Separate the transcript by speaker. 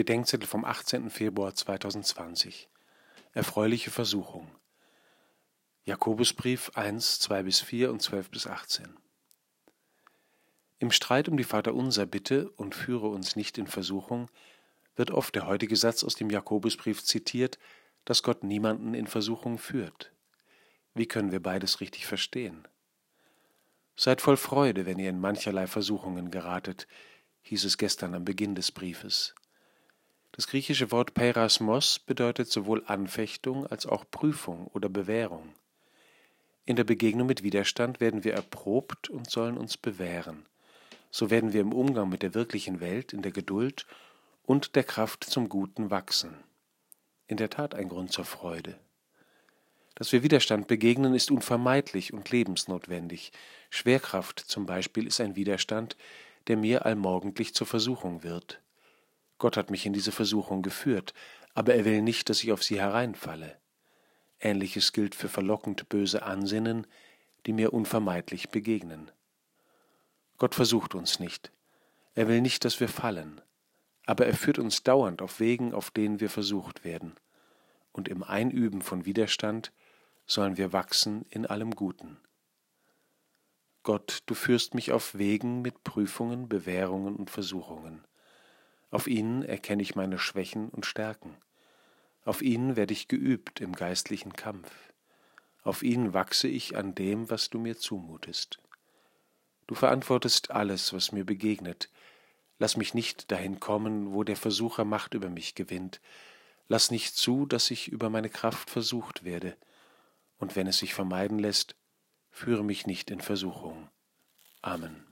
Speaker 1: Bedenkzettel vom 18. Februar 2020. Erfreuliche Versuchung. Jakobusbrief 1, 2 bis 4 und 12 bis 18. Im Streit um die Vaterunser Bitte und führe uns nicht in Versuchung wird oft der heutige Satz aus dem Jakobusbrief zitiert, dass Gott niemanden in Versuchung führt. Wie können wir beides richtig verstehen? Seid voll Freude, wenn ihr in mancherlei Versuchungen geratet, hieß es gestern am Beginn des Briefes. Das griechische Wort Perasmos bedeutet sowohl Anfechtung als auch Prüfung oder Bewährung. In der Begegnung mit Widerstand werden wir erprobt und sollen uns bewähren. So werden wir im Umgang mit der wirklichen Welt in der Geduld und der Kraft zum Guten wachsen. In der Tat ein Grund zur Freude. Dass wir Widerstand begegnen, ist unvermeidlich und lebensnotwendig. Schwerkraft zum Beispiel ist ein Widerstand, der mir allmorgendlich zur Versuchung wird. Gott hat mich in diese Versuchung geführt, aber er will nicht, dass ich auf sie hereinfalle. Ähnliches gilt für verlockend böse Ansinnen, die mir unvermeidlich begegnen. Gott versucht uns nicht. Er will nicht, dass wir fallen, aber er führt uns dauernd auf Wegen, auf denen wir versucht werden. Und im Einüben von Widerstand sollen wir wachsen in allem Guten. Gott, du führst mich auf Wegen mit Prüfungen, Bewährungen und Versuchungen. Auf ihnen erkenne ich meine Schwächen und Stärken. Auf ihnen werde ich geübt im geistlichen Kampf. Auf ihnen wachse ich an dem, was du mir zumutest. Du verantwortest alles, was mir begegnet. Lass mich nicht dahin kommen, wo der Versucher Macht über mich gewinnt. Lass nicht zu, dass ich über meine Kraft versucht werde. Und wenn es sich vermeiden lässt, führe mich nicht in Versuchung. Amen.